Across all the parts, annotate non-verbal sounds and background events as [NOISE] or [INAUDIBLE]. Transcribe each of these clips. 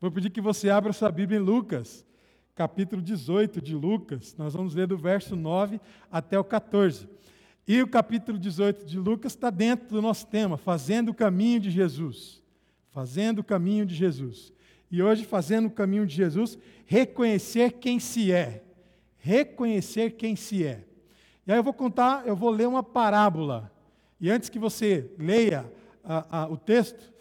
Vou pedir que você abra sua Bíblia em Lucas, capítulo 18 de Lucas. Nós vamos ler do verso 9 até o 14. E o capítulo 18 de Lucas está dentro do nosso tema, fazendo o caminho de Jesus. Fazendo o caminho de Jesus. E hoje, fazendo o caminho de Jesus, reconhecer quem se é. Reconhecer quem se é. E aí eu vou contar, eu vou ler uma parábola. E antes que você leia a, a, o texto,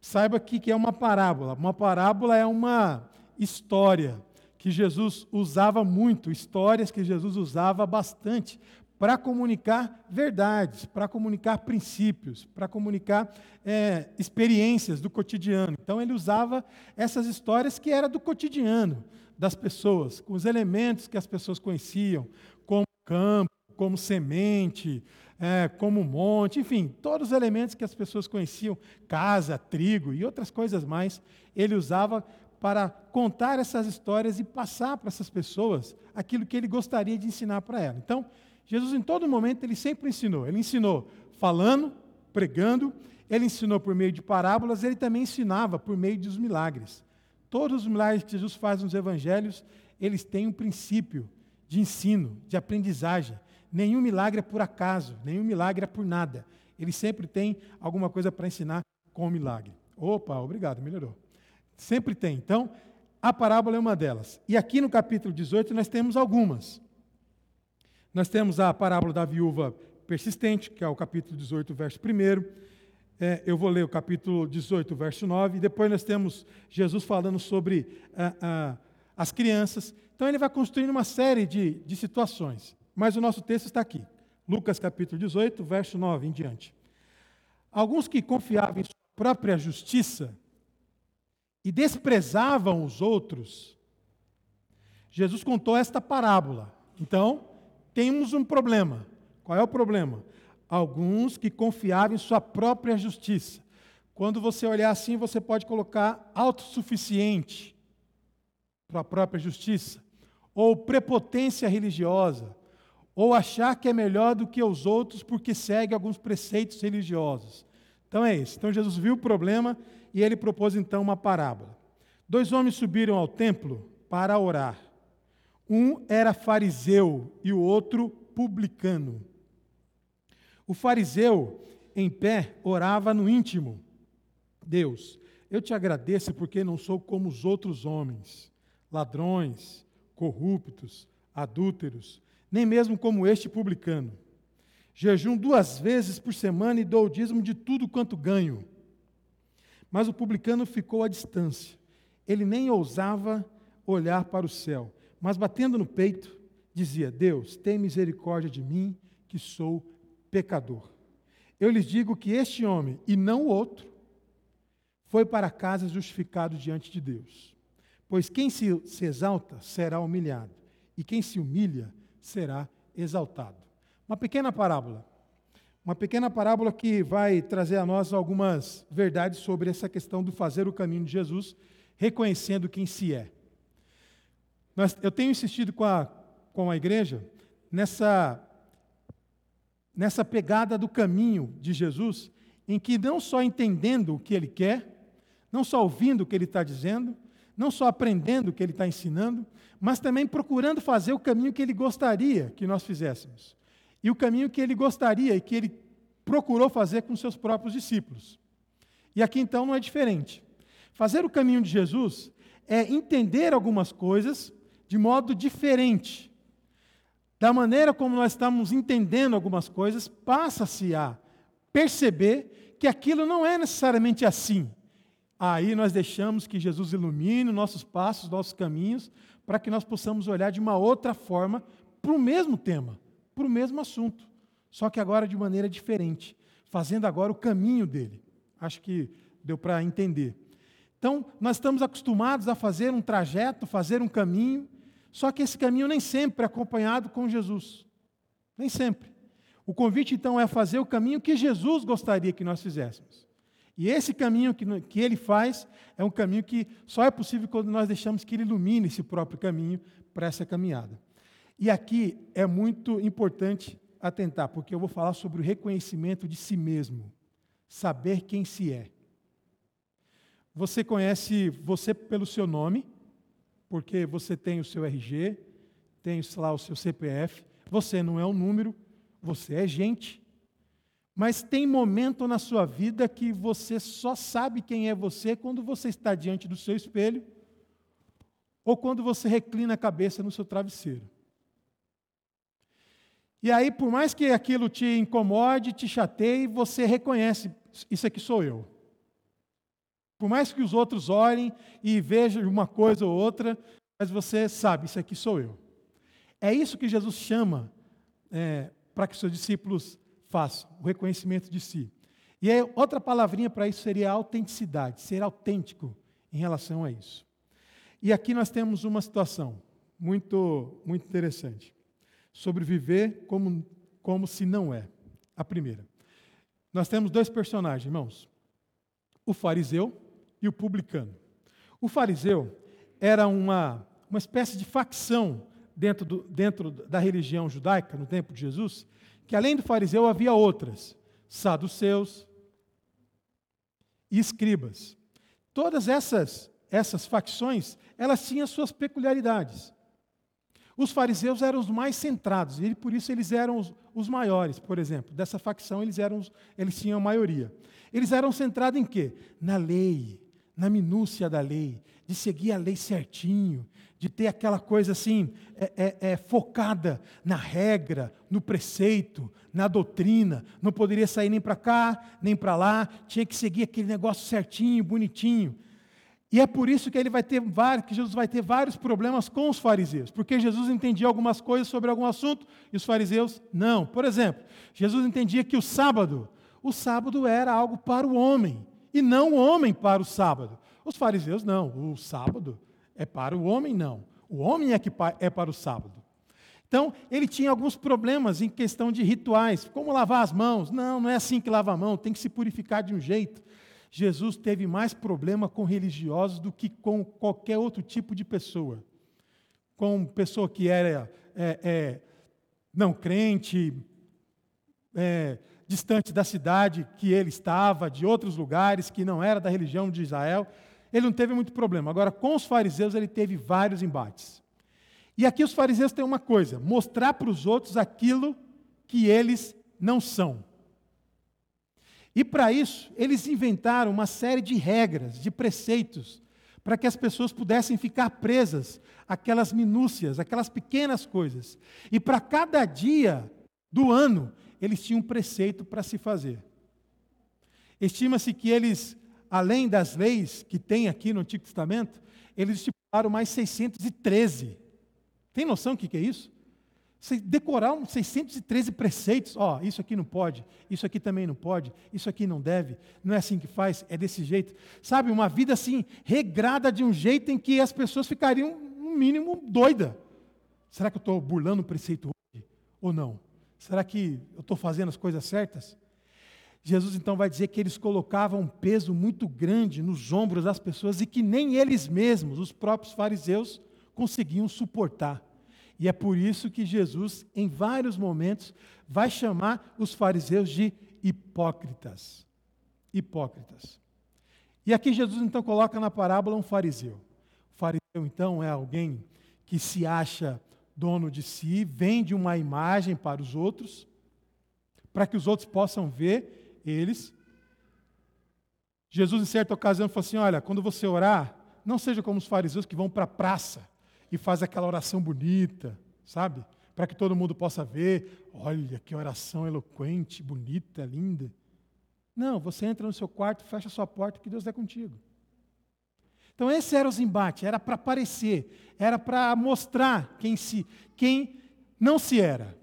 saiba que, que é uma parábola. Uma parábola é uma história que Jesus usava muito, histórias que Jesus usava bastante para comunicar verdades, para comunicar princípios, para comunicar é, experiências do cotidiano. Então ele usava essas histórias que era do cotidiano das pessoas, com os elementos que as pessoas conheciam, como campo, como semente, é, como monte, enfim, todos os elementos que as pessoas conheciam, casa, trigo e outras coisas mais, ele usava para contar essas histórias e passar para essas pessoas aquilo que ele gostaria de ensinar para elas. Então, Jesus, em todo momento, ele sempre ensinou. Ele ensinou falando, pregando, ele ensinou por meio de parábolas, ele também ensinava por meio dos milagres. Todos os milagres que Jesus faz nos evangelhos, eles têm um princípio de ensino, de aprendizagem. Nenhum milagre é por acaso, nenhum milagre é por nada. Ele sempre tem alguma coisa para ensinar com o milagre. Opa, obrigado, melhorou. Sempre tem. Então, a parábola é uma delas. E aqui no capítulo 18 nós temos algumas. Nós temos a parábola da viúva persistente, que é o capítulo 18, verso 1. É, eu vou ler o capítulo 18, verso 9. E depois nós temos Jesus falando sobre ah, ah, as crianças. Então ele vai construindo uma série de, de situações. Mas o nosso texto está aqui. Lucas capítulo 18, verso 9 em diante. Alguns que confiavam em sua própria justiça e desprezavam os outros, Jesus contou esta parábola. Então, temos um problema. Qual é o problema? Alguns que confiavam em sua própria justiça. Quando você olhar assim, você pode colocar autossuficiente para a própria justiça, ou prepotência religiosa, ou achar que é melhor do que os outros porque segue alguns preceitos religiosos. Então é isso. Então Jesus viu o problema e ele propôs então uma parábola. Dois homens subiram ao templo para orar. Um era fariseu e o outro publicano. O fariseu, em pé, orava no íntimo: Deus, eu te agradeço porque não sou como os outros homens, ladrões, corruptos, adúlteros nem mesmo como este publicano. Jejum duas vezes por semana e dou o dízimo de tudo quanto ganho. Mas o publicano ficou à distância. Ele nem ousava olhar para o céu, mas batendo no peito, dizia: Deus, tem misericórdia de mim, que sou pecador. Eu lhes digo que este homem, e não o outro, foi para casa justificado diante de Deus. Pois quem se, se exalta será humilhado, e quem se humilha será exaltado. Uma pequena parábola. Uma pequena parábola que vai trazer a nós algumas verdades sobre essa questão do fazer o caminho de Jesus, reconhecendo quem se é. Eu tenho insistido com a, com a igreja nessa, nessa pegada do caminho de Jesus, em que não só entendendo o que ele quer, não só ouvindo o que ele está dizendo, não só aprendendo o que ele está ensinando, mas também procurando fazer o caminho que ele gostaria que nós fizéssemos. E o caminho que ele gostaria e que ele procurou fazer com seus próprios discípulos. E aqui então não é diferente. Fazer o caminho de Jesus é entender algumas coisas de modo diferente. Da maneira como nós estamos entendendo algumas coisas, passa-se a perceber que aquilo não é necessariamente assim. Aí nós deixamos que Jesus ilumine nossos passos, nossos caminhos, para que nós possamos olhar de uma outra forma para o mesmo tema, para o mesmo assunto, só que agora de maneira diferente, fazendo agora o caminho dele. Acho que deu para entender. Então, nós estamos acostumados a fazer um trajeto, fazer um caminho, só que esse caminho nem sempre é acompanhado com Jesus. Nem sempre. O convite, então, é fazer o caminho que Jesus gostaria que nós fizéssemos. E esse caminho que, que ele faz é um caminho que só é possível quando nós deixamos que ele ilumine esse próprio caminho para essa caminhada. E aqui é muito importante atentar, porque eu vou falar sobre o reconhecimento de si mesmo, saber quem se é. você conhece você pelo seu nome, porque você tem o seu RG, tem lá o seu CPF, você não é um número, você é gente. Mas tem momento na sua vida que você só sabe quem é você quando você está diante do seu espelho ou quando você reclina a cabeça no seu travesseiro. E aí, por mais que aquilo te incomode, te chateie, você reconhece: isso aqui sou eu. Por mais que os outros olhem e vejam uma coisa ou outra, mas você sabe: isso aqui sou eu. É isso que Jesus chama é, para que seus discípulos façam, o reconhecimento de si. E aí, outra palavrinha para isso seria autenticidade, ser autêntico em relação a isso. E aqui nós temos uma situação muito, muito interessante sobre viver como, como se não é. A primeira. Nós temos dois personagens, irmãos: o fariseu e o publicano. O fariseu era uma, uma espécie de facção dentro, do, dentro da religião judaica, no tempo de Jesus, que além do fariseu havia outras, saduceus e escribas. Todas essas, essas facções, elas tinham suas peculiaridades. Os fariseus eram os mais centrados, e por isso eles eram os, os maiores, por exemplo. Dessa facção, eles, eram eles tinham a maioria. Eles eram centrados em quê? Na lei, na minúcia da lei, de seguir a lei certinho, de ter aquela coisa assim, é, é, é, focada na regra, no preceito, na doutrina. Não poderia sair nem para cá, nem para lá, tinha que seguir aquele negócio certinho, bonitinho. E é por isso que ele vai ter que Jesus vai ter vários problemas com os fariseus, porque Jesus entendia algumas coisas sobre algum assunto e os fariseus não. Por exemplo, Jesus entendia que o sábado, o sábado era algo para o homem e não o homem para o sábado. Os fariseus não, o sábado é para o homem, não. O homem é que é para o sábado. Então, ele tinha alguns problemas em questão de rituais, como lavar as mãos. Não, não é assim que lava a mão, tem que se purificar de um jeito. Jesus teve mais problema com religiosos do que com qualquer outro tipo de pessoa. Com pessoa que era é, é, não crente, é, distante da cidade que ele estava, de outros lugares que não era da religião de Israel ele não teve muito problema. Agora, com os fariseus, ele teve vários embates. E aqui os fariseus têm uma coisa: mostrar para os outros aquilo que eles não são. E para isso, eles inventaram uma série de regras, de preceitos, para que as pessoas pudessem ficar presas àquelas minúcias, aquelas pequenas coisas. E para cada dia do ano, eles tinham um preceito para se fazer. Estima-se que eles além das leis que tem aqui no Antigo Testamento, eles estipularam mais 613. Tem noção do que é isso? Decorar uns 613 preceitos, ó, oh, isso aqui não pode, isso aqui também não pode, isso aqui não deve, não é assim que faz, é desse jeito. Sabe, uma vida assim, regrada de um jeito em que as pessoas ficariam, no mínimo, doida. Será que eu estou burlando o preceito hoje? Ou não? Será que eu estou fazendo as coisas certas? Jesus então vai dizer que eles colocavam um peso muito grande nos ombros das pessoas e que nem eles mesmos, os próprios fariseus, conseguiam suportar. E é por isso que Jesus, em vários momentos, vai chamar os fariseus de hipócritas. Hipócritas. E aqui Jesus então coloca na parábola um fariseu. O fariseu então é alguém que se acha dono de si, vende uma imagem para os outros, para que os outros possam ver eles. Jesus, em certa ocasião, falou assim: Olha, quando você orar, não seja como os fariseus que vão para a praça e faz aquela oração bonita, sabe? Para que todo mundo possa ver. Olha que oração eloquente, bonita, linda. Não, você entra no seu quarto, fecha a sua porta, que Deus é contigo. Então, esse era os embates, era para aparecer, era para mostrar quem, se, quem não se era.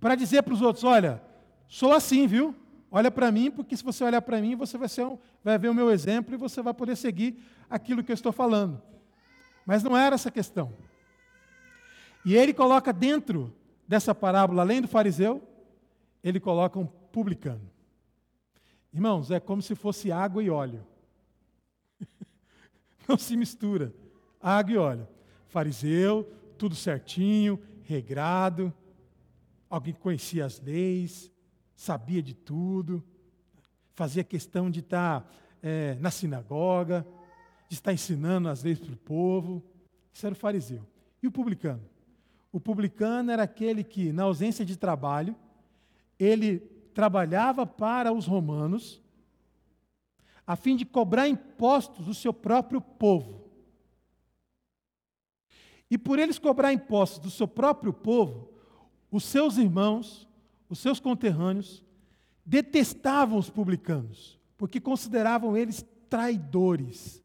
Para dizer para os outros: olha, Sou assim, viu? Olha para mim, porque se você olhar para mim, você vai, um, vai ver o meu exemplo e você vai poder seguir aquilo que eu estou falando. Mas não era essa questão. E ele coloca dentro dessa parábola, além do fariseu, ele coloca um publicano. Irmãos, é como se fosse água e óleo. [LAUGHS] Não se mistura. Água e óleo. Fariseu, tudo certinho, regrado, alguém que conhecia as leis, sabia de tudo, fazia questão de estar tá, é, na sinagoga, de estar ensinando as leis para o povo. Isso era o fariseu. E o publicano? O publicano era aquele que, na ausência de trabalho, ele trabalhava para os romanos, a fim de cobrar impostos do seu próprio povo. E por eles cobrar impostos do seu próprio povo, os seus irmãos, os seus conterrâneos, detestavam os publicanos, porque consideravam eles traidores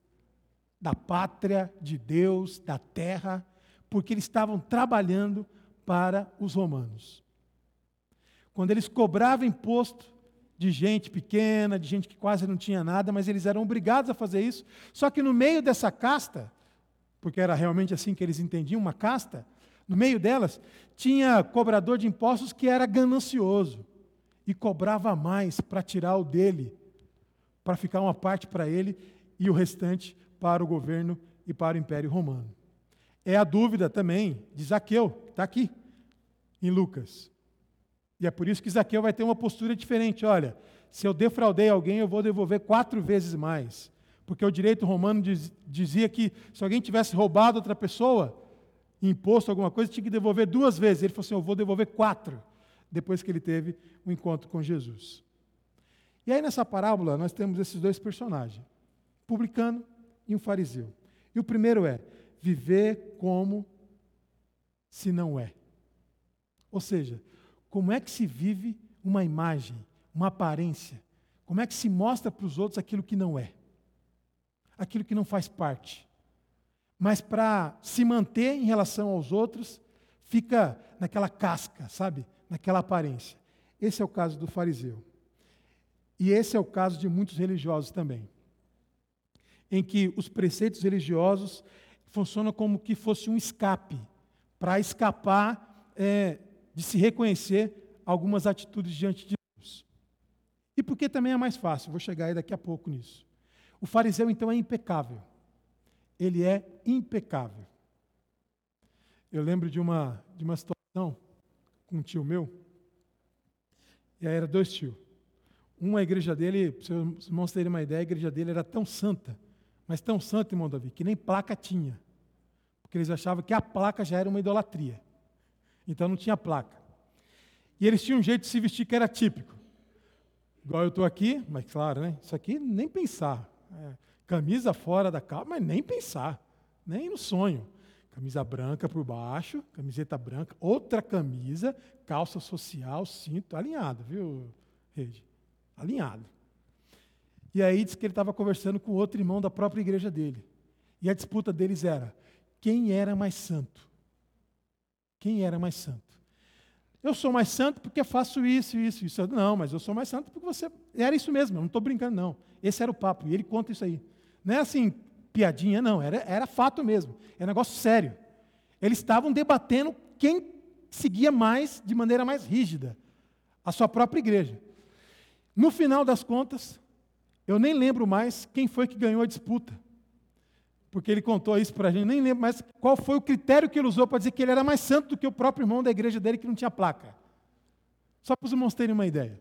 da pátria, de Deus, da terra, porque eles estavam trabalhando para os romanos. Quando eles cobravam imposto de gente pequena, de gente que quase não tinha nada, mas eles eram obrigados a fazer isso. Só que no meio dessa casta, porque era realmente assim que eles entendiam, uma casta, no meio delas, tinha cobrador de impostos que era ganancioso e cobrava mais para tirar o dele, para ficar uma parte para ele e o restante para o governo e para o Império Romano. É a dúvida também de Zaqueu, está aqui, em Lucas. E é por isso que Zaqueu vai ter uma postura diferente. Olha, se eu defraudei alguém, eu vou devolver quatro vezes mais. Porque o direito romano diz, dizia que se alguém tivesse roubado outra pessoa, imposto alguma coisa, tinha que devolver duas vezes. Ele falou assim: Eu vou devolver quatro, depois que ele teve o um encontro com Jesus. E aí nessa parábola nós temos esses dois personagens, publicano e um fariseu. E o primeiro é viver como se não é. Ou seja, como é que se vive uma imagem, uma aparência? Como é que se mostra para os outros aquilo que não é? Aquilo que não faz parte. Mas para se manter em relação aos outros, fica naquela casca, sabe? Naquela aparência. Esse é o caso do fariseu. E esse é o caso de muitos religiosos também. Em que os preceitos religiosos funcionam como que fosse um escape para escapar é, de se reconhecer algumas atitudes diante de Deus. E porque também é mais fácil, vou chegar aí daqui a pouco nisso. O fariseu, então, é impecável. Ele é impecável. Eu lembro de uma, de uma situação com um tio meu, e aí eram dois tios. Um, a igreja dele, para os irmãos terem uma ideia, a igreja dele era tão santa, mas tão santa, irmão Davi, que nem placa tinha. Porque eles achavam que a placa já era uma idolatria. Então não tinha placa. E eles tinham um jeito de se vestir que era típico. Igual eu estou aqui, mas claro, né? Isso aqui nem pensar. É, camisa fora da calça, mas nem pensar. Nem no sonho. Camisa branca por baixo, camiseta branca, outra camisa, calça social, cinto, alinhado, viu, Rede? Alinhado. E aí disse que ele estava conversando com outro irmão da própria igreja dele. E a disputa deles era: quem era mais santo? Quem era mais santo? Eu sou mais santo porque faço isso, isso, isso. Não, mas eu sou mais santo porque você. Era isso mesmo, eu não estou brincando, não. Esse era o papo, e ele conta isso aí. Não é assim, piadinha, não, era, era fato mesmo. É um negócio sério. Eles estavam debatendo quem seguia mais, de maneira mais rígida, a sua própria igreja. No final das contas, eu nem lembro mais quem foi que ganhou a disputa porque ele contou isso para a gente, nem lembro mais qual foi o critério que ele usou para dizer que ele era mais santo do que o próprio irmão da igreja dele que não tinha placa. Só para os irmãos terem uma ideia.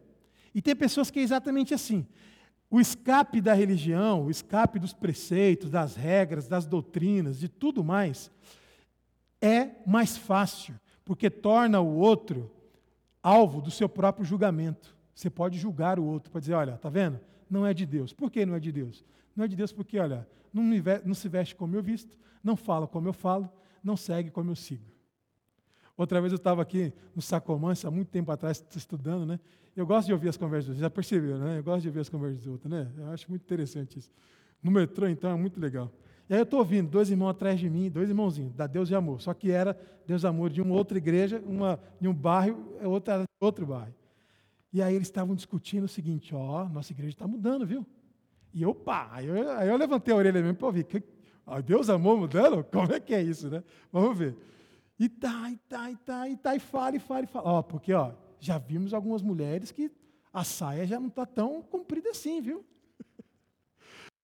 E tem pessoas que é exatamente assim. O escape da religião, o escape dos preceitos, das regras, das doutrinas, de tudo mais, é mais fácil, porque torna o outro alvo do seu próprio julgamento. Você pode julgar o outro, para dizer, olha, tá vendo? Não é de Deus. Por que não é de Deus? Não é de Deus porque, olha, não, não se veste como eu visto, não fala como eu falo, não segue como eu sigo. Outra vez eu estava aqui no Sacomance, há muito tempo atrás, estudando, né? Eu gosto de ouvir as conversas dos outros, já percebeu, né? Eu gosto de ouvir as conversas dos outros, né? Eu acho muito interessante isso. No metrô, então, é muito legal. E aí eu estou ouvindo dois irmãos atrás de mim, dois irmãozinhos, da Deus e Amor. Só que era Deus e Amor de uma outra igreja, uma, de um bairro, é outra, outro bairro. E aí eles estavam discutindo o seguinte, ó, nossa igreja está mudando, viu? E eu, pá, aí eu, aí eu levantei a orelha mesmo para ouvir. Que, Deus amou mudando? Como é que é isso, né? Vamos ver. E tá, e tá, e tá, e tá, e fala, e fala, e fala. Ó, porque, ó, já vimos algumas mulheres que a saia já não está tão comprida assim, viu?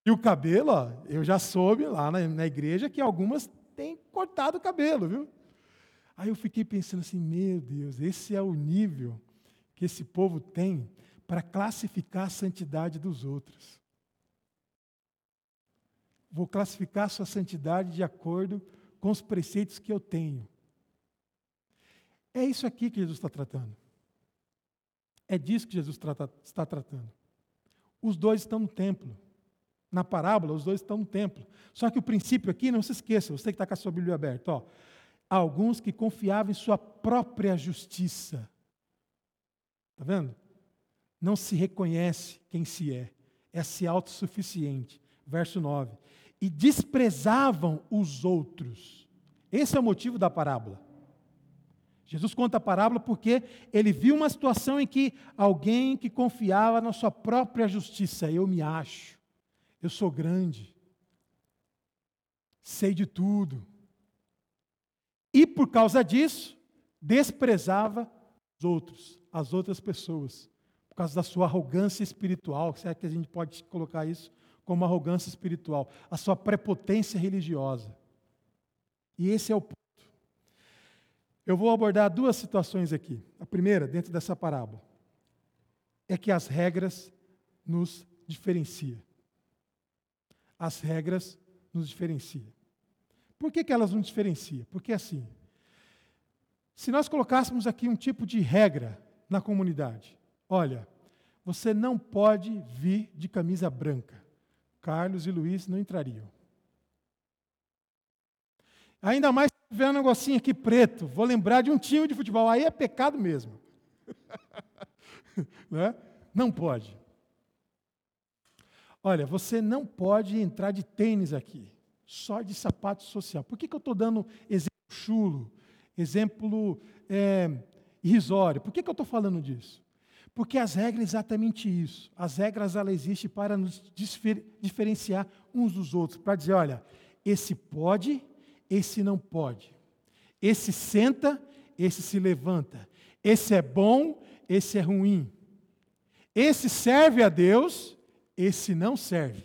E o cabelo, ó, eu já soube lá na, na igreja que algumas têm cortado o cabelo, viu? Aí eu fiquei pensando assim, meu Deus, esse é o nível que esse povo tem para classificar a santidade dos outros. vou classificar a sua santidade de acordo com os preceitos que eu tenho. É isso aqui que Jesus está tratando. É disso que Jesus trata, está tratando. Os dois estão no templo. Na parábola, os dois estão no templo. Só que o princípio aqui, não se esqueça, você que está com a sua Bíblia aberta, ó, alguns que confiavam em sua própria justiça. Está vendo? Não se reconhece quem se é, é-se autossuficiente. Verso 9. E desprezavam os outros. Esse é o motivo da parábola. Jesus conta a parábola porque ele viu uma situação em que alguém que confiava na sua própria justiça, eu me acho, eu sou grande, sei de tudo. E por causa disso, desprezava os outros, as outras pessoas, por causa da sua arrogância espiritual, se é que a gente pode colocar isso como arrogância espiritual, a sua prepotência religiosa. E esse é o ponto. Eu vou abordar duas situações aqui. A primeira, dentro dessa parábola, é que as regras nos diferenciam. As regras nos diferenciam. Por que, que elas nos diferenciam? Porque assim, se nós colocássemos aqui um tipo de regra na comunidade, olha, você não pode vir de camisa branca. Carlos e Luiz não entrariam. Ainda mais tiver um negocinho aqui preto, vou lembrar de um time de futebol, aí é pecado mesmo. [LAUGHS] não, é? não pode. Olha, você não pode entrar de tênis aqui, só de sapato social. Por que, que eu estou dando exemplo chulo, exemplo é, irrisório? Por que, que eu estou falando disso? Porque as regras é exatamente isso. As regras ela existem para nos diferenciar uns dos outros, para dizer, olha, esse pode esse não pode. Esse senta, esse se levanta. Esse é bom, esse é ruim. Esse serve a Deus, esse não serve.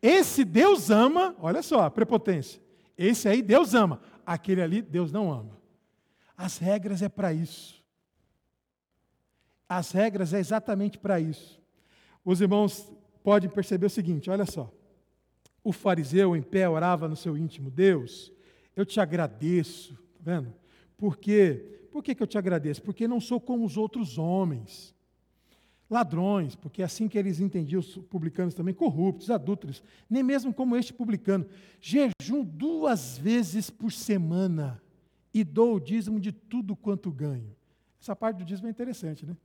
Esse Deus ama, olha só a prepotência. Esse aí Deus ama, aquele ali Deus não ama. As regras é para isso. As regras é exatamente para isso. Os irmãos podem perceber o seguinte: olha só. O fariseu em pé orava no seu íntimo: Deus, eu te agradeço, tá vendo? Por quê? Por que, que eu te agradeço? Porque não sou como os outros homens. Ladrões, porque assim que eles entendiam, os publicanos também, corruptos, adúlteros, nem mesmo como este publicano. Jejum duas vezes por semana e dou o dízimo de tudo quanto ganho. Essa parte do dízimo é interessante, né?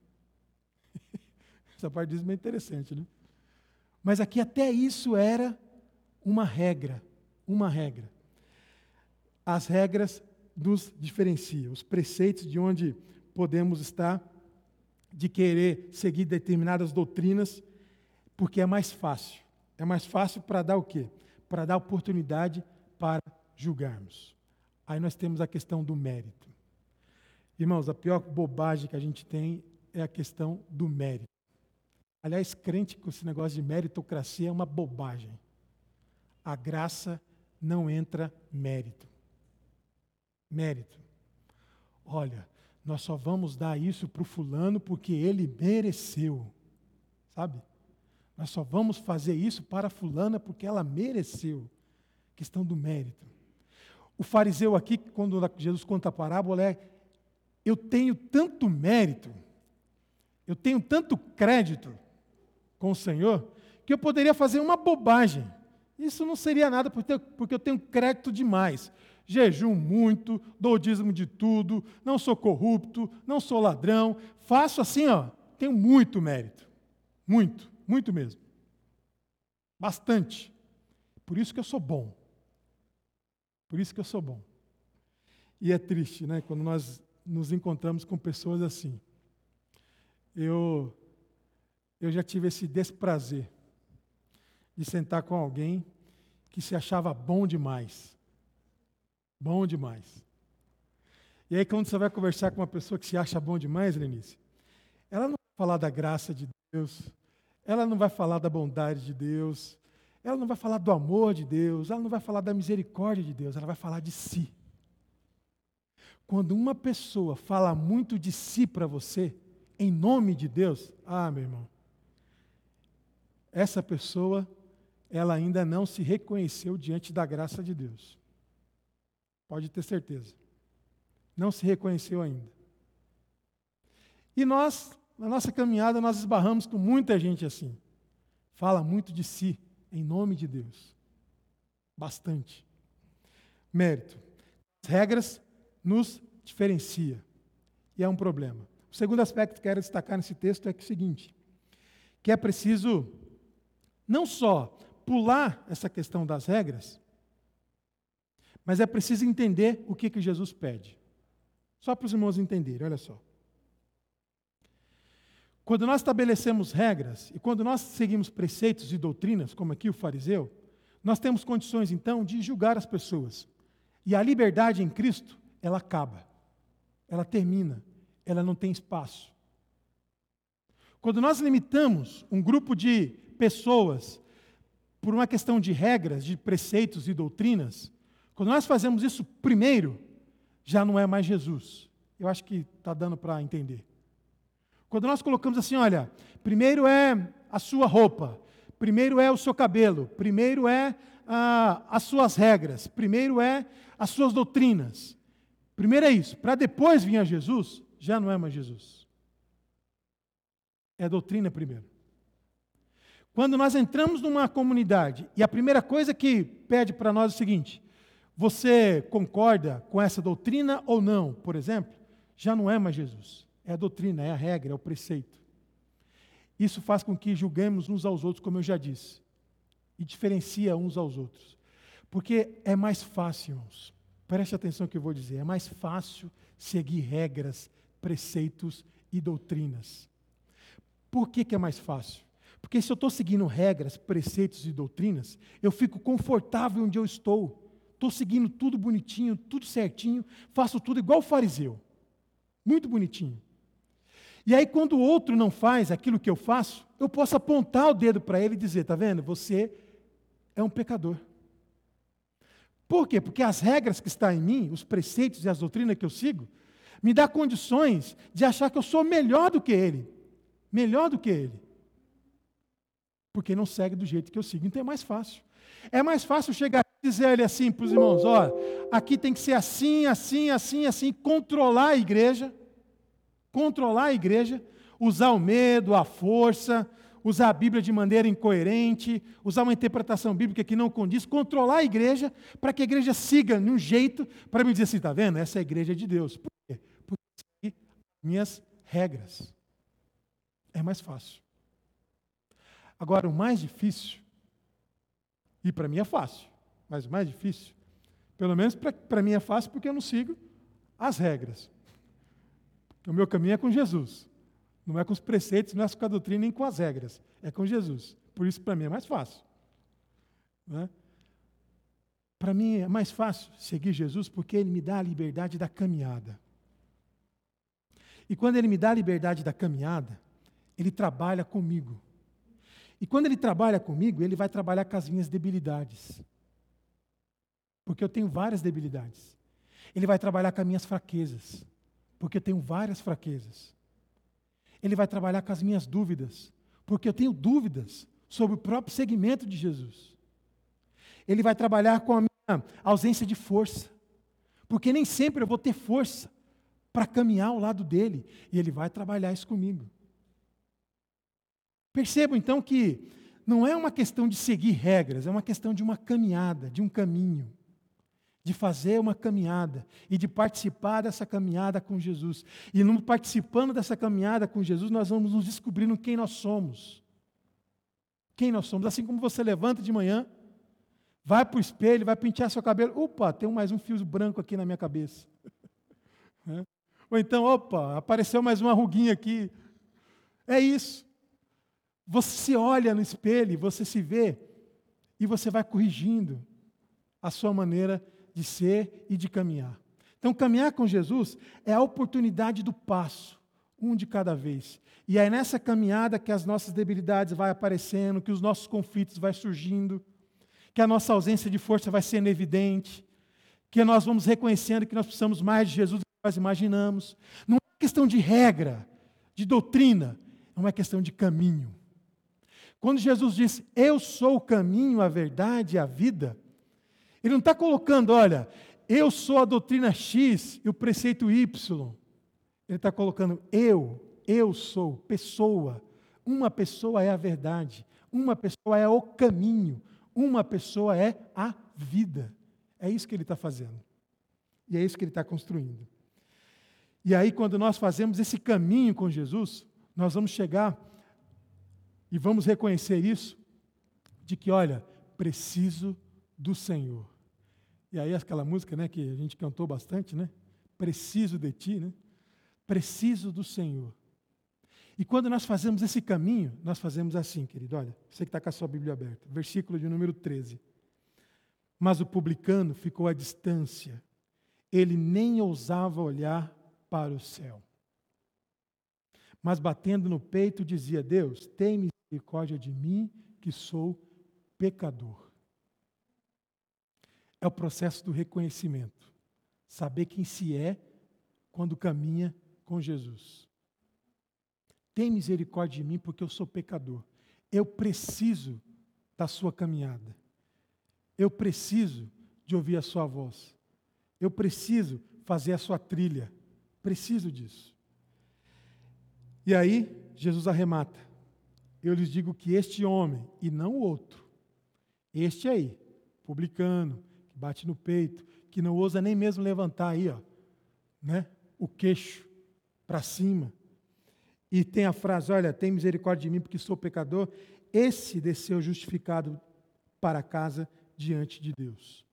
[LAUGHS] Essa parte do dízimo é interessante, né? Mas aqui até isso era uma regra, uma regra as regras nos diferenciam, os preceitos de onde podemos estar, de querer seguir determinadas doutrinas, porque é mais fácil. É mais fácil para dar o quê? Para dar oportunidade para julgarmos. Aí nós temos a questão do mérito. Irmãos, a pior bobagem que a gente tem é a questão do mérito. Aliás, crente com esse negócio de meritocracia é uma bobagem. A graça não entra mérito mérito. Olha, nós só vamos dar isso para o fulano porque ele mereceu. Sabe? Nós só vamos fazer isso para a fulana porque ela mereceu. Questão do mérito. O fariseu aqui, quando Jesus conta a parábola, é: eu tenho tanto mérito, eu tenho tanto crédito com o Senhor, que eu poderia fazer uma bobagem. Isso não seria nada, porque eu tenho crédito demais jejum muito, dou dízimo de tudo, não sou corrupto, não sou ladrão, faço assim, ó, tenho muito mérito. Muito, muito mesmo. Bastante. Por isso que eu sou bom. Por isso que eu sou bom. E é triste, né, quando nós nos encontramos com pessoas assim. Eu eu já tive esse desprazer de sentar com alguém que se achava bom demais Bom demais. E aí, quando você vai conversar com uma pessoa que se acha bom demais, Lenice, ela não vai falar da graça de Deus, ela não vai falar da bondade de Deus, ela não vai falar do amor de Deus, ela não vai falar da misericórdia de Deus, ela vai falar de si. Quando uma pessoa fala muito de si para você, em nome de Deus, ah, meu irmão, essa pessoa ela ainda não se reconheceu diante da graça de Deus. Pode ter certeza. Não se reconheceu ainda. E nós, na nossa caminhada, nós esbarramos com muita gente assim. Fala muito de si, em nome de Deus. Bastante. Mérito. As regras nos diferencia. E é um problema. O segundo aspecto que quero destacar nesse texto é, que é o seguinte: que é preciso não só pular essa questão das regras, mas é preciso entender o que, que Jesus pede. Só para os irmãos entenderem, olha só. Quando nós estabelecemos regras e quando nós seguimos preceitos e doutrinas, como aqui o fariseu, nós temos condições então de julgar as pessoas. E a liberdade em Cristo, ela acaba, ela termina, ela não tem espaço. Quando nós limitamos um grupo de pessoas por uma questão de regras, de preceitos e doutrinas, quando nós fazemos isso primeiro, já não é mais Jesus. Eu acho que está dando para entender. Quando nós colocamos assim, olha, primeiro é a sua roupa, primeiro é o seu cabelo, primeiro é ah, as suas regras, primeiro é as suas doutrinas. Primeiro é isso, para depois vir a Jesus, já não é mais Jesus. É a doutrina primeiro. Quando nós entramos numa comunidade e a primeira coisa que pede para nós é o seguinte: você concorda com essa doutrina ou não, por exemplo? Já não é mais Jesus. É a doutrina, é a regra, é o preceito. Isso faz com que julguemos uns aos outros, como eu já disse, e diferencia uns aos outros. Porque é mais fácil, irmãos, preste atenção no que eu vou dizer, é mais fácil seguir regras, preceitos e doutrinas. Por que, que é mais fácil? Porque se eu estou seguindo regras, preceitos e doutrinas, eu fico confortável onde eu estou. Estou seguindo tudo bonitinho, tudo certinho, faço tudo igual o fariseu. Muito bonitinho. E aí, quando o outro não faz aquilo que eu faço, eu posso apontar o dedo para ele e dizer: está vendo? Você é um pecador. Por quê? Porque as regras que estão em mim, os preceitos e as doutrinas que eu sigo, me dá condições de achar que eu sou melhor do que ele. Melhor do que ele. Porque não segue do jeito que eu sigo. Então é mais fácil. É mais fácil chegar e dizer ele assim para os irmãos: olha, aqui tem que ser assim, assim, assim, assim, controlar a igreja controlar a igreja, usar o medo, a força, usar a Bíblia de maneira incoerente, usar uma interpretação bíblica que não condiz, controlar a igreja para que a igreja siga de um jeito para me dizer assim, está vendo? Essa é a igreja de Deus. Por quê? Porque segue minhas regras. É mais fácil. Agora, o mais difícil, e para mim é fácil, mas mais difícil, pelo menos para mim é fácil porque eu não sigo as regras. O meu caminho é com Jesus. Não é com os preceitos, não é com a doutrina, nem com as regras. É com Jesus. Por isso, para mim, é mais fácil. Né? Para mim, é mais fácil seguir Jesus porque Ele me dá a liberdade da caminhada. E quando Ele me dá a liberdade da caminhada, Ele trabalha comigo. E quando Ele trabalha comigo, Ele vai trabalhar com as minhas debilidades. Porque eu tenho várias debilidades. Ele vai trabalhar com as minhas fraquezas porque eu tenho várias fraquezas. Ele vai trabalhar com as minhas dúvidas, porque eu tenho dúvidas sobre o próprio segmento de Jesus. Ele vai trabalhar com a minha ausência de força, porque nem sempre eu vou ter força para caminhar ao lado dele, e ele vai trabalhar isso comigo. Percebam então que não é uma questão de seguir regras, é uma questão de uma caminhada, de um caminho de fazer uma caminhada e de participar dessa caminhada com Jesus. E no participando dessa caminhada com Jesus, nós vamos nos descobrindo quem nós somos. Quem nós somos. Assim como você levanta de manhã, vai para o espelho, vai pentear seu cabelo. Opa, tem mais um fio branco aqui na minha cabeça. [LAUGHS] É. Ou então, opa, apareceu mais uma ruguinha aqui. É isso. Você se olha no espelho, você se vê, e você vai corrigindo a sua maneira de ser e de caminhar. Então, caminhar com Jesus é a oportunidade do passo, um de cada vez. E é nessa caminhada que as nossas debilidades vão aparecendo, que os nossos conflitos vão surgindo, que a nossa ausência de força vai sendo evidente, que nós vamos reconhecendo que nós precisamos mais de Jesus do que nós imaginamos. Não é questão de regra, de doutrina, é uma questão de caminho. Quando Jesus diz, Eu sou o caminho, a verdade e a vida, ele não está colocando, olha, eu sou a doutrina X e o preceito Y. Ele está colocando, eu, eu sou, pessoa. Uma pessoa é a verdade, uma pessoa é o caminho, uma pessoa é a vida. É isso que ele está fazendo. E é isso que ele está construindo. E aí, quando nós fazemos esse caminho com Jesus, nós vamos chegar e vamos reconhecer isso, de que, olha, preciso do Senhor. E aí aquela música, né, que a gente cantou bastante, né? Preciso de ti, né? Preciso do Senhor. E quando nós fazemos esse caminho, nós fazemos assim, querido. Olha, você que está com a sua Bíblia aberta, versículo de número 13. Mas o publicano ficou à distância, ele nem ousava olhar para o céu. Mas batendo no peito, dizia: Deus, tem misericórdia de mim, que sou pecador. É o processo do reconhecimento. Saber quem se é quando caminha com Jesus. Tem misericórdia de mim, porque eu sou pecador. Eu preciso da sua caminhada. Eu preciso de ouvir a sua voz. Eu preciso fazer a sua trilha. Preciso disso. E aí, Jesus arremata. Eu lhes digo que este homem, e não o outro, este aí, publicano, que bate no peito, que não ousa nem mesmo levantar aí, ó, né, o queixo para cima, e tem a frase: Olha, tem misericórdia de mim porque sou pecador. Esse desceu justificado para casa diante de Deus.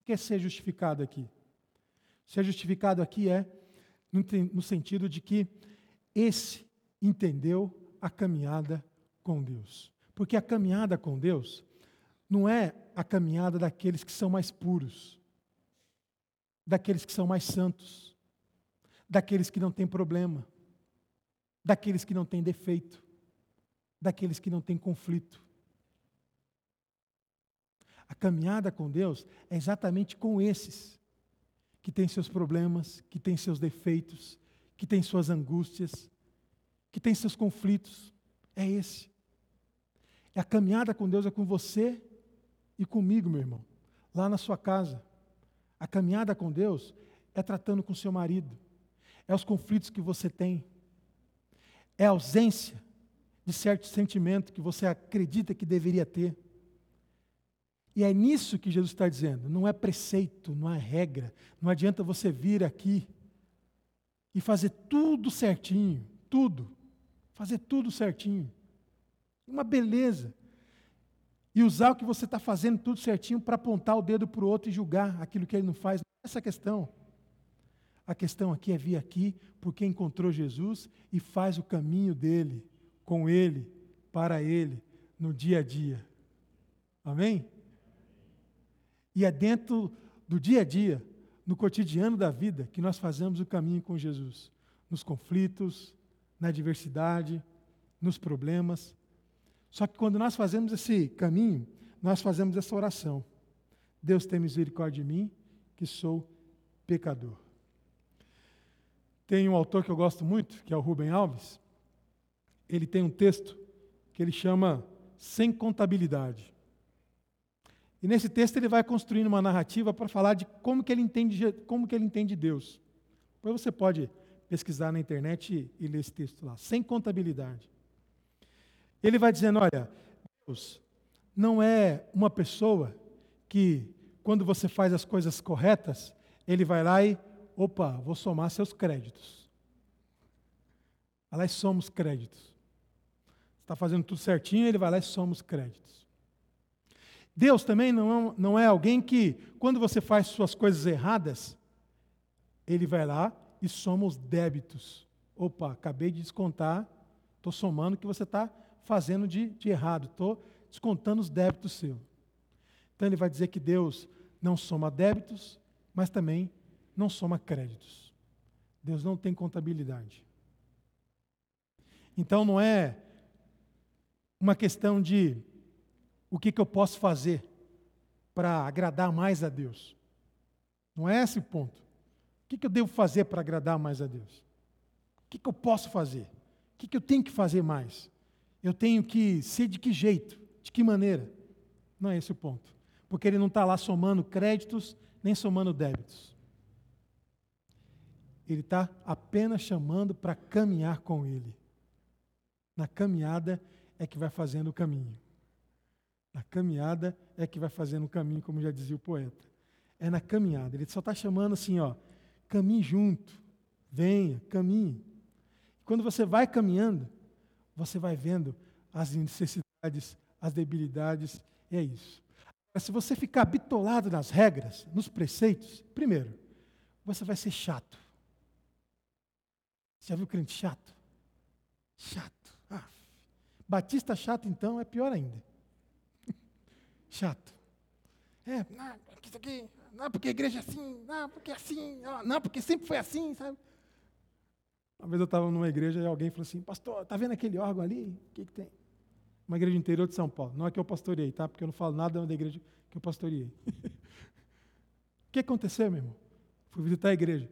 O que é ser justificado aqui? Ser justificado aqui é no, no sentido de que esse entendeu a caminhada com Deus. Porque a caminhada com Deus não é a caminhada daqueles que são mais puros, daqueles que são mais santos, daqueles que não têm problema, daqueles que não têm defeito, daqueles que não têm conflito. A caminhada com Deus é exatamente com esses que têm seus problemas, que têm seus defeitos, que têm suas angústias, que têm seus conflitos. É esse. É a caminhada com Deus é com você e comigo, meu irmão, lá na sua casa. A caminhada com Deus é tratando com seu marido, é os conflitos que você tem, é a ausência de certo sentimento que você acredita que deveria ter. E é nisso que Jesus está dizendo. Não é preceito, não é regra. Não adianta você vir aqui e fazer tudo certinho, tudo. Fazer tudo certinho. Uma beleza. E usar o que você está fazendo tudo certinho para apontar o dedo para o outro e julgar aquilo que ele não faz. Essa é questão. A questão aqui é vir aqui porque encontrou Jesus e faz o caminho dele, com ele, para ele, no dia a dia. Amém? E é dentro do dia a dia, no cotidiano da vida, que nós fazemos o caminho com Jesus. Nos conflitos, na adversidade, nos problemas. Só que quando nós fazemos esse caminho, nós fazemos essa oração. Deus tem misericórdia de mim, que sou pecador. Tem um autor que eu gosto muito, que é o Rubem Alves. Ele tem um texto que ele chama Sem Contabilidade. E nesse texto ele vai construindo uma narrativa para falar de como que ele entende, como que ele entende Deus. Depois você pode pesquisar na internet e, e ler esse texto lá, sem contabilidade. Ele vai dizendo, olha, Deus não é uma pessoa que quando você faz as coisas corretas, ele vai lá e, opa, vou somar seus créditos. Vai lá e soma os créditos. Está fazendo tudo certinho, ele vai lá e soma os créditos. Deus também não, é não é alguém que, quando você faz suas coisas erradas, ele vai lá e soma os débitos. Opa, acabei de descontar, estou somando o que você está fazendo de, de errado, estou descontando os débitos seus. Então ele vai dizer que Deus não soma débitos, mas também não soma créditos. Deus não tem contabilidade. Então não é uma questão de o que, que eu posso fazer para agradar mais a Deus. Não é esse o ponto. O que, que eu devo fazer para agradar mais a Deus? O que, que eu posso fazer? O que, que eu tenho que fazer mais? Eu tenho que ser de que jeito? De que maneira? Não é esse o ponto. Porque ele não está lá somando créditos nem somando débitos. Ele está apenas chamando para caminhar com ele. Na caminhada é que vai fazendo o caminho. Na caminhada é que vai fazendo o caminho, como já dizia o poeta. É na caminhada. Ele só está chamando assim, ó, caminhe junto, venha, caminhe. Quando você vai caminhando, você vai vendo as necessidades, as debilidades, e é isso. se você ficar bitolado nas regras, nos preceitos, primeiro, você vai ser chato. Já viu crente chato? Chato. Ah, batista chato, então, é pior ainda. Chato. É, não, isso aqui, não, porque a igreja é assim, não, porque é assim, não, porque sempre foi assim, sabe? Uma vez eu estava numa igreja e alguém falou assim, pastor, tá vendo aquele órgão ali? O que, que tem? Uma igreja interior de São Paulo. Não é que eu pastorei, tá? Porque eu não falo nada da igreja que eu pastoreei. [LAUGHS] o que aconteceu, meu irmão? Fui visitar a igreja.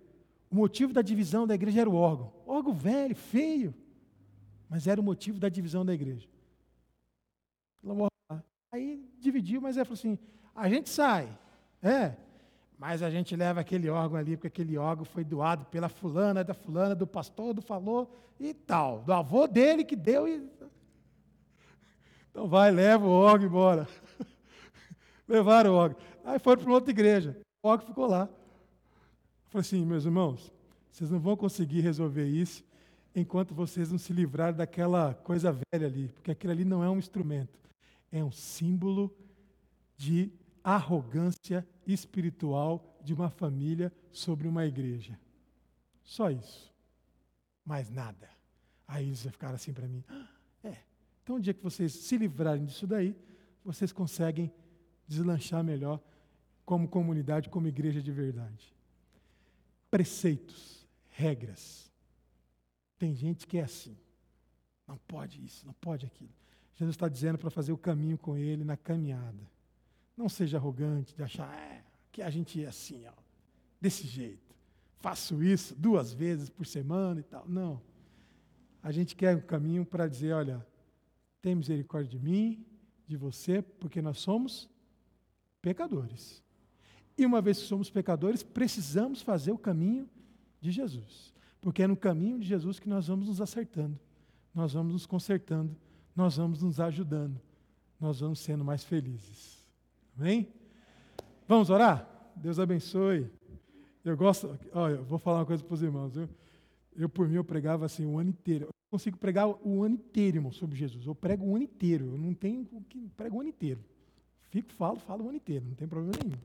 O motivo da divisão da igreja era o órgão. Órgão velho, feio. Mas era o motivo da divisão da igreja. Aí dividiu, mas ele falou assim: a gente sai. É, mas a gente leva aquele órgão ali, porque aquele órgão foi doado pela fulana, da fulana, do pastor, do falou e tal. Do avô dele que deu e. [LAUGHS] Então vai, leva o órgão embora. [LAUGHS] Levaram o órgão. Aí foram para outra igreja. O órgão ficou lá. Falei assim, meus irmãos, vocês não vão conseguir resolver isso enquanto vocês não se livrarem daquela coisa velha ali, porque aquilo ali não é um instrumento, é um símbolo de arrogância espiritual de uma família sobre uma igreja. Só isso. Mais nada. Aí eles ficaram assim para mim. Ah, é. Então, o dia que vocês se livrarem disso daí, vocês conseguem deslanchar melhor como comunidade, como igreja de verdade preceitos, regras. Tem gente que é assim. Não pode isso, não pode aquilo. Jesus está dizendo para fazer o caminho com ele na caminhada. Não seja arrogante de achar é, que a gente é assim, ó, desse jeito. Faço isso duas vezes por semana e tal. Não. A gente quer um caminho para dizer: olha, tem misericórdia de mim, de você, porque nós somos pecadores. E uma vez que somos pecadores, precisamos fazer o caminho de Jesus. Porque é no caminho de Jesus que nós vamos nos acertando, nós vamos nos consertando, nós vamos nos ajudando, nós vamos sendo mais felizes. Amém? Vamos orar? Deus abençoe. Eu gosto, olha, eu vou falar uma coisa para os irmãos. Eu, eu, por mim, eu pregava assim o ano inteiro. Eu consigo pregar o ano inteiro, irmão, sobre Jesus. Eu prego o ano inteiro. Eu não tenho o que prego o ano inteiro. Fico, falo, falo o ano inteiro, não tem problema nenhum.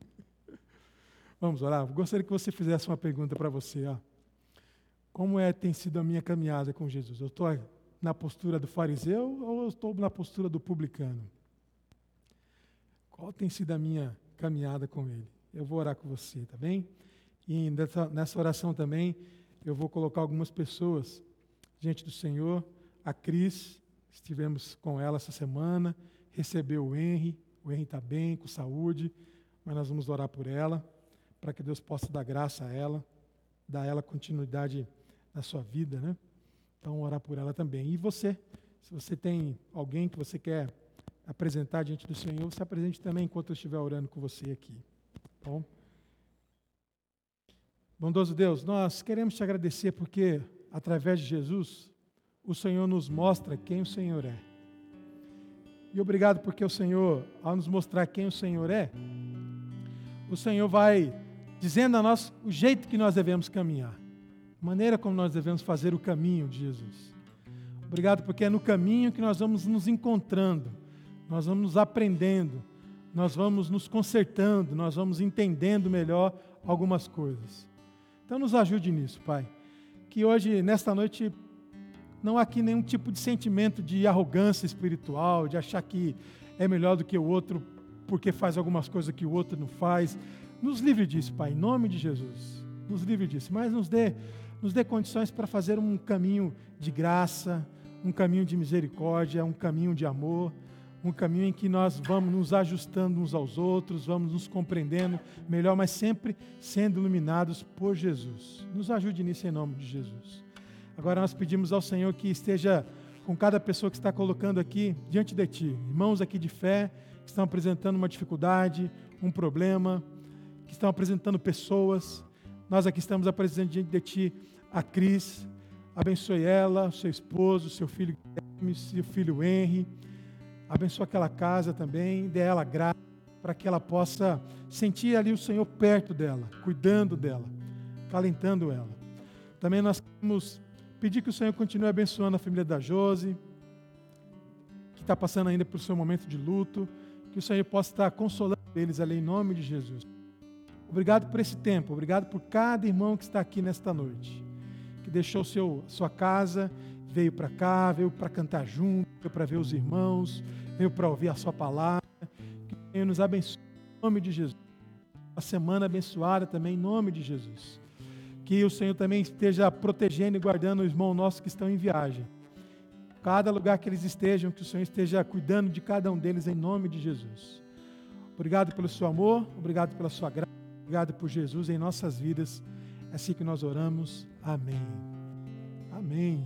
Vamos orar? Gostaria que você fizesse uma pergunta para você. Ó. Como é tem sido a minha caminhada com Jesus? Eu estou na postura do fariseu ou eu estou na postura do publicano? Qual tem sido a minha caminhada com ele? Eu vou orar com você, tá bem? E nessa, nessa oração também eu vou colocar algumas pessoas diante do Senhor. A Cris, estivemos com ela essa semana, recebeu o Henry, o Henry está bem, com saúde, mas nós vamos orar por ela para que Deus possa dar graça a ela, dar a ela continuidade na sua vida, né? Então, orar por ela também. E você, se você tem alguém que você quer apresentar diante do Senhor, você apresente também enquanto eu estiver orando com você aqui. Tá bom? Bondoso Deus, nós queremos te agradecer porque, através de Jesus, o Senhor nos mostra quem o Senhor é. E obrigado porque o Senhor, ao nos mostrar quem o Senhor é, o Senhor vai dizendo a nós o jeito que nós devemos caminhar, maneira como nós devemos fazer o caminho de Jesus. Obrigado, porque é no caminho que nós vamos nos encontrando, nós vamos nos aprendendo, nós vamos nos consertando, nós vamos entendendo melhor algumas coisas. Então, nos ajude nisso, Pai. Que hoje, nesta noite, não há aqui nenhum tipo de sentimento de arrogância espiritual, de achar que é melhor do que o outro porque faz algumas coisas que o outro não faz. Nos livre disso, Pai, em nome de Jesus. Nos livre disso, mas nos dê, nos dê condições para fazer um caminho de graça, um caminho de misericórdia, um caminho de amor, um caminho em que nós vamos nos ajustando uns aos outros, vamos nos compreendendo melhor, mas sempre sendo iluminados por Jesus. Nos ajude nisso em nome de Jesus. Agora nós pedimos ao Senhor que esteja com cada pessoa que está colocando aqui diante de Ti. Irmãos aqui de fé que estão apresentando uma dificuldade, um problema, que estão apresentando pessoas. Nós aqui estamos apresentando diante de Ti a Cris. Abençoe ela, seu esposo, seu filho Guilherme, seu filho Henry. Abençoe aquela casa também, dê ela graça para que ela possa sentir ali o Senhor perto dela, cuidando dela, calentando ela. Também nós queremos pedir que o Senhor continue abençoando a família da Jose, que está passando ainda por seu momento de luto, que o Senhor possa estar consolando eles ali em nome de Jesus. Obrigado por esse tempo, obrigado por cada irmão que está aqui nesta noite, que deixou seu, sua casa, veio para cá, veio para cantar junto, veio para ver os irmãos, veio para ouvir a sua palavra. Que o Senhor nos abençoe em nome de Jesus. Uma semana abençoada também em nome de Jesus. Que o Senhor também esteja protegendo e guardando os irmãos nossos que estão em viagem. Cada lugar que eles estejam, que o Senhor esteja cuidando de cada um deles em nome de Jesus. Obrigado pelo seu amor, obrigado pela sua graça, Obrigado por Jesus em nossas vidas. É assim que nós oramos. Amém. Amém.